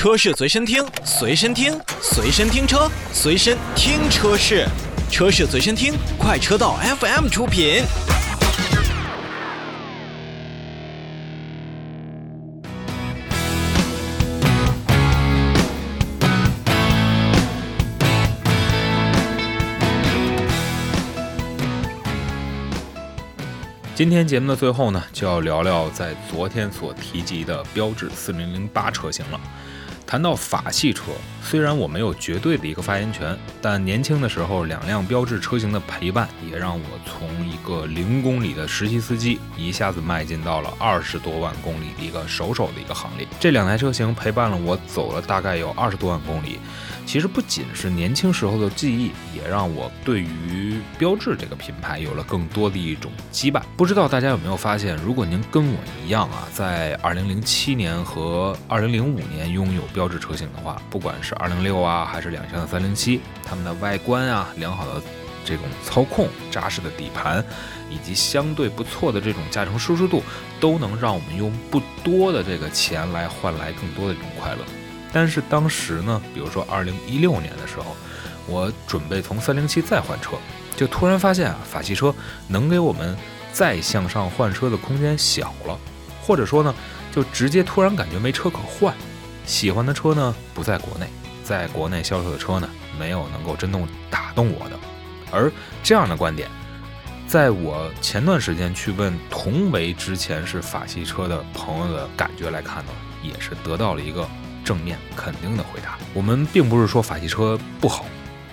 车市随身听，随身听，随身听车，随身听车市，车市随身听，快车道 FM 出品。今天节目的最后呢，就要聊聊在昨天所提及的标致四零零八车型了。谈到法系车，虽然我没有绝对的一个发言权，但年轻的时候两辆标致车型的陪伴，也让我从一个零公里的实习司机，一下子迈进到了二十多万公里的一个手手的一个行列。这两台车型陪伴了我走了大概有二十多万公里。其实不仅是年轻时候的记忆，也让我对于标致这个品牌有了更多的一种羁绊。不知道大家有没有发现，如果您跟我一样啊，在二零零七年和二零零五年拥有标致车型的话，不管是是二零六啊，还是两厢的三零七，它们的外观啊，良好的这种操控、扎实的底盘，以及相对不错的这种驾乘舒适度，都能让我们用不多的这个钱来换来更多的这种快乐。但是当时呢，比如说二零一六年的时候，我准备从三零七再换车，就突然发现啊，法系车能给我们再向上换车的空间小了，或者说呢，就直接突然感觉没车可换。喜欢的车呢不在国内，在国内销售的车呢没有能够真正打动我的。而这样的观点，在我前段时间去问同为之前是法系车的朋友的感觉来看呢，也是得到了一个。正面肯定的回答，我们并不是说法系车不好，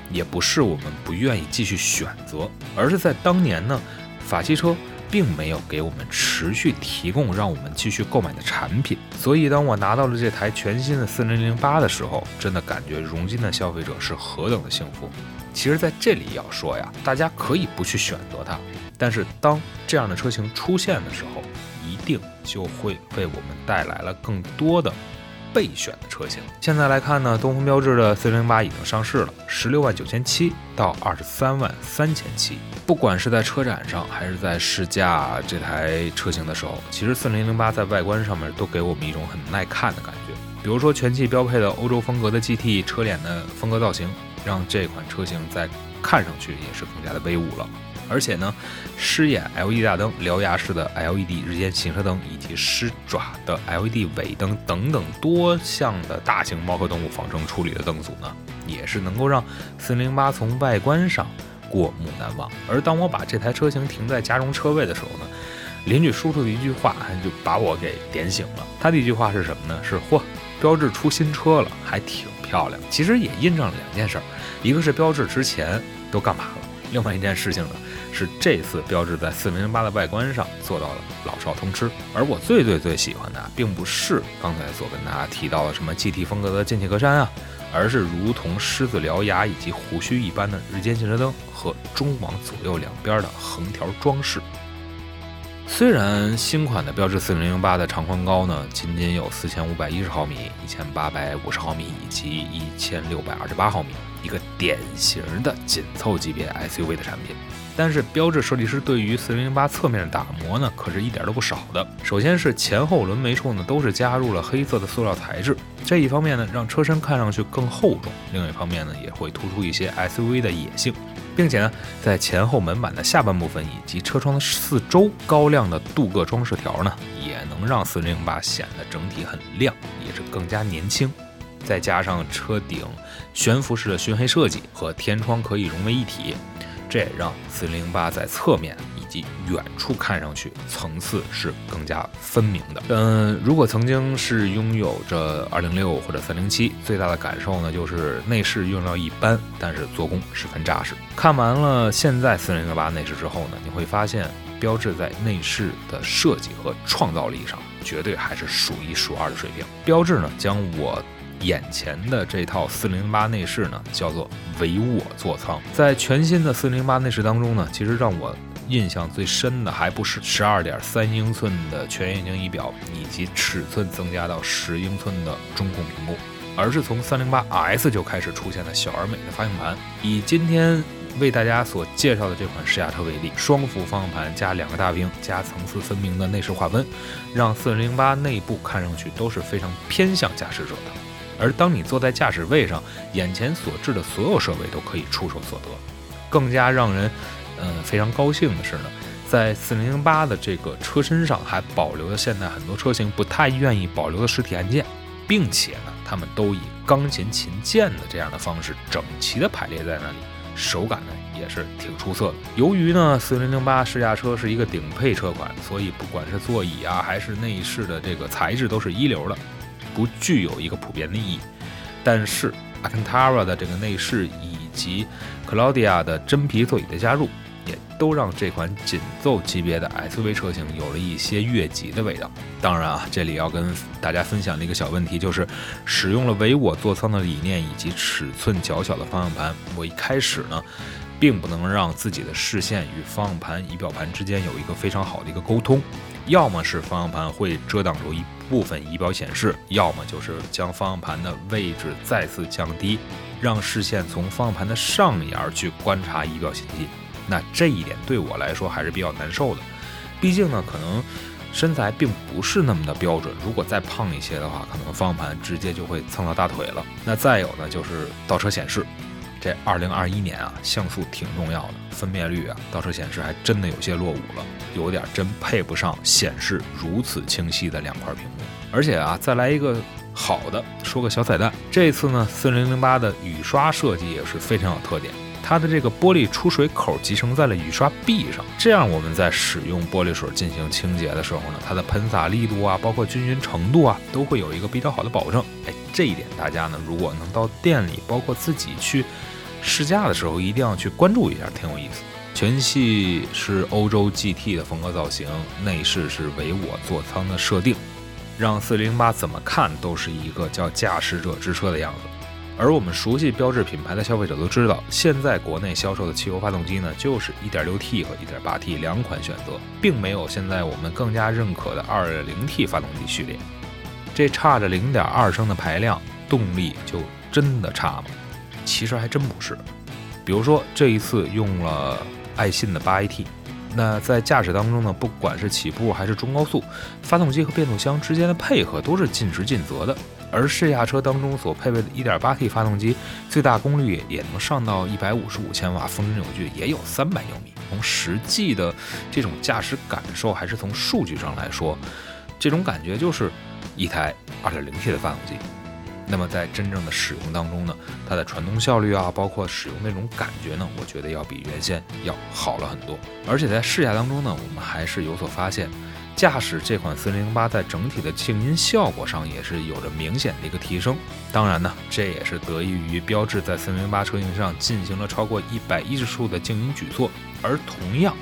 也不是我们不愿意继续选择，而是在当年呢，法系车并没有给我们持续提供让我们继续购买的产品。所以，当我拿到了这台全新的四零零八的时候，真的感觉如今的消费者是何等的幸福。其实，在这里要说呀，大家可以不去选择它，但是当这样的车型出现的时候，一定就会为我们带来了更多的。备选的车型，现在来看呢，东风标致的四零零八已经上市了，十六万九千七到二十三万三千七。不管是在车展上还是在试驾这台车型的时候，其实四零零八在外观上面都给我们一种很耐看的感觉。比如说全系标配的欧洲风格的 GT 车脸的风格造型，让这款车型在看上去也是更加的威武了。而且呢，狮眼 LED 大灯、獠牙式的 LED 日间行车灯，以及狮爪的 LED 尾灯等等多项的大型猫科动物仿生处理的灯组呢，也是能够让408从外观上过目难忘。而当我把这台车型停在家中车位的时候呢，邻居叔叔的一句话就把我给点醒了。他的一句话是什么呢？是嚯，标致出新车了，还挺漂亮。其实也印证了两件事儿，一个是标致之前都干嘛了，另外一件事情呢。是这次标志在四零零八的外观上做到了老少通吃，而我最最最喜欢的，并不是刚才所跟大家提到的什么 GT 风格的进气格栅啊，而是如同狮子獠牙以及胡须一般的日间行车灯和中网左右两边的横条装饰。虽然新款的标致四零零八的长宽高呢，仅仅有四千五百一十毫米、一千八百五十毫米以及一千六百二十八毫米，一个典型的紧凑级别 SUV 的产品。但是标致设计师对于四零零八侧面的打磨呢，可是一点都不少的。首先是前后轮眉处呢，都是加入了黑色的塑料材质，这一方面呢，让车身看上去更厚重；另一方面呢，也会突出一些 SUV 的野性，并且呢，在前后门板的下半部分以及车窗的四周，高亮的镀铬装饰条呢，也能让四零零八显得整体很亮，也是更加年轻。再加上车顶悬浮式的熏黑设计和天窗可以融为一体。这也让408在侧面以及远处看上去层次是更加分明的。嗯，如果曾经是拥有着206或者307，最大的感受呢就是内饰用料一般，但是做工十分扎实。看完了现在4008内饰之后呢，你会发现标志在内饰的设计和创造力上绝对还是数一数二的水平。标志呢将我。眼前的这套四零八内饰呢，叫做唯我座舱。在全新的四零八内饰当中呢，其实让我印象最深的，还不是十二点三英寸的全液晶仪表，以及尺寸增加到十英寸的中控屏幕，而是从三零八 S 就开始出现的小而美的方向盘。以今天为大家所介绍的这款试驾车为例，双幅方向盘加两个大屏加层次分明的内饰划分，让四零八内部看上去都是非常偏向驾驶者的。而当你坐在驾驶位上，眼前所置的所有设备都可以触手所得。更加让人，嗯，非常高兴的是呢，在4008的这个车身上还保留了现在很多车型不太愿意保留的实体按键，并且呢，它们都以钢琴琴键的这样的方式整齐的排列在那里，手感呢也是挺出色的。由于呢4008试驾车是一个顶配车款，所以不管是座椅啊还是内饰的这个材质都是一流的。不具有一个普遍的意义，但是 a c a n t a r a 的这个内饰以及 Claudia 的真皮座椅的加入，也都让这款紧凑级别的 SUV 车型有了一些越级的味道。当然啊，这里要跟大家分享的一个小问题就是，使用了唯我座舱的理念以及尺寸较小的方向盘，我一开始呢，并不能让自己的视线与方向盘、仪表盘之间有一个非常好的一个沟通，要么是方向盘会遮挡住一。部分仪表显示，要么就是将方向盘的位置再次降低，让视线从方向盘的上沿去观察仪表信息。那这一点对我来说还是比较难受的，毕竟呢，可能身材并不是那么的标准。如果再胖一些的话，可能方向盘直接就会蹭到大腿了。那再有呢，就是倒车显示。这二零二一年啊，像素挺重要的，分辨率啊，倒车显示还真的有些落伍了，有点真配不上显示如此清晰的两块屏幕。而且啊，再来一个好的，说个小彩蛋，这次呢，四零零八的雨刷设计也是非常有特点，它的这个玻璃出水口集成在了雨刷壁上，这样我们在使用玻璃水进行清洁的时候呢，它的喷洒力度啊，包括均匀程度啊，都会有一个比较好的保证。哎，这一点大家呢，如果能到店里，包括自己去。试驾的时候一定要去关注一下，挺有意思。全系是欧洲 GT 的风格造型，内饰是唯我座舱的设定，让408怎么看都是一个叫驾驶者之车的样子。而我们熟悉标致品牌的消费者都知道，现在国内销售的汽油发动机呢，就是 1.6T 和 1.8T 两款选择，并没有现在我们更加认可的 2.0T 发动机序列。这差着0.2升的排量，动力就真的差吗？其实还真不是，比如说这一次用了爱信的八 AT，那在驾驶当中呢，不管是起步还是中高速，发动机和变速箱之间的配合都是尽职尽责的。而试驾车当中所配备的 1.8T 发动机，最大功率也能上到155千瓦，峰值扭矩也有300牛米。从实际的这种驾驶感受，还是从数据上来说，这种感觉就是一台 2.0T 的发动机。那么在真正的使用当中呢，它的传动效率啊，包括使用那种感觉呢，我觉得要比原先要好了很多。而且在试驾当中呢，我们还是有所发现，驾驶这款四零零八在整体的静音效果上也是有着明显的一个提升。当然呢，这也是得益于标致在四零零八车型上进行了超过一百一十处的静音举措。而同样，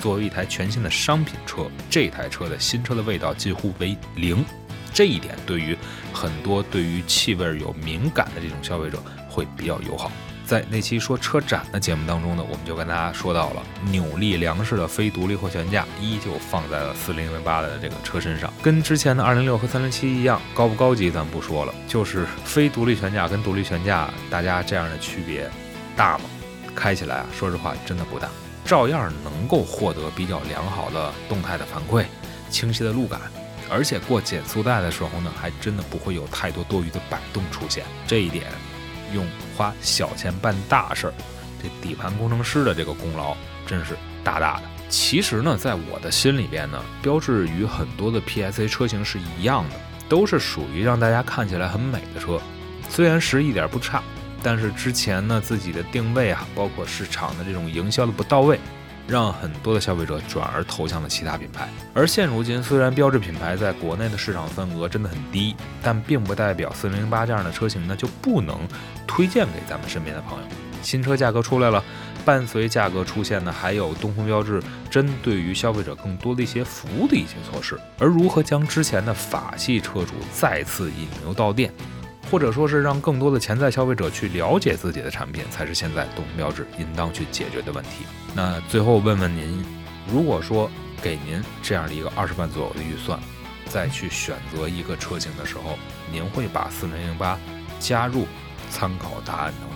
作为一台全新的商品车，这台车的新车的味道几乎为零。这一点对于很多对于气味有敏感的这种消费者会比较友好。在那期说车展的节目当中呢，我们就跟大家说到了扭力梁式的非独立后悬架依旧放在了四零零八的这个车身上，跟之前的二零六和三零七一样，高不高级咱不说了，就是非独立悬架跟独立悬架，大家这样的区别大吗？开起来啊，说实话真的不大，照样能够获得比较良好的动态的反馈，清晰的路感。而且过减速带的时候呢，还真的不会有太多多余的摆动出现。这一点，用花小钱办大事儿，这底盘工程师的这个功劳真是大大的。其实呢，在我的心里边呢，标致与很多的 PSA 车型是一样的，都是属于让大家看起来很美的车。虽然是一点不差，但是之前呢自己的定位啊，包括市场的这种营销的不到位。让很多的消费者转而投向了其他品牌，而现如今，虽然标致品牌在国内的市场份额真的很低，但并不代表四零零八这样的车型呢就不能推荐给咱们身边的朋友。新车价格出来了，伴随价格出现的还有东风标致针对于消费者更多的一些服务的一些措施。而如何将之前的法系车主再次引流到店？或者说是让更多的潜在消费者去了解自己的产品，才是现在东风标致应当去解决的问题。那最后问问您，如果说给您这样的一个二十万左右的预算，再去选择一个车型的时候，您会把四零零八加入参考答案当中吗？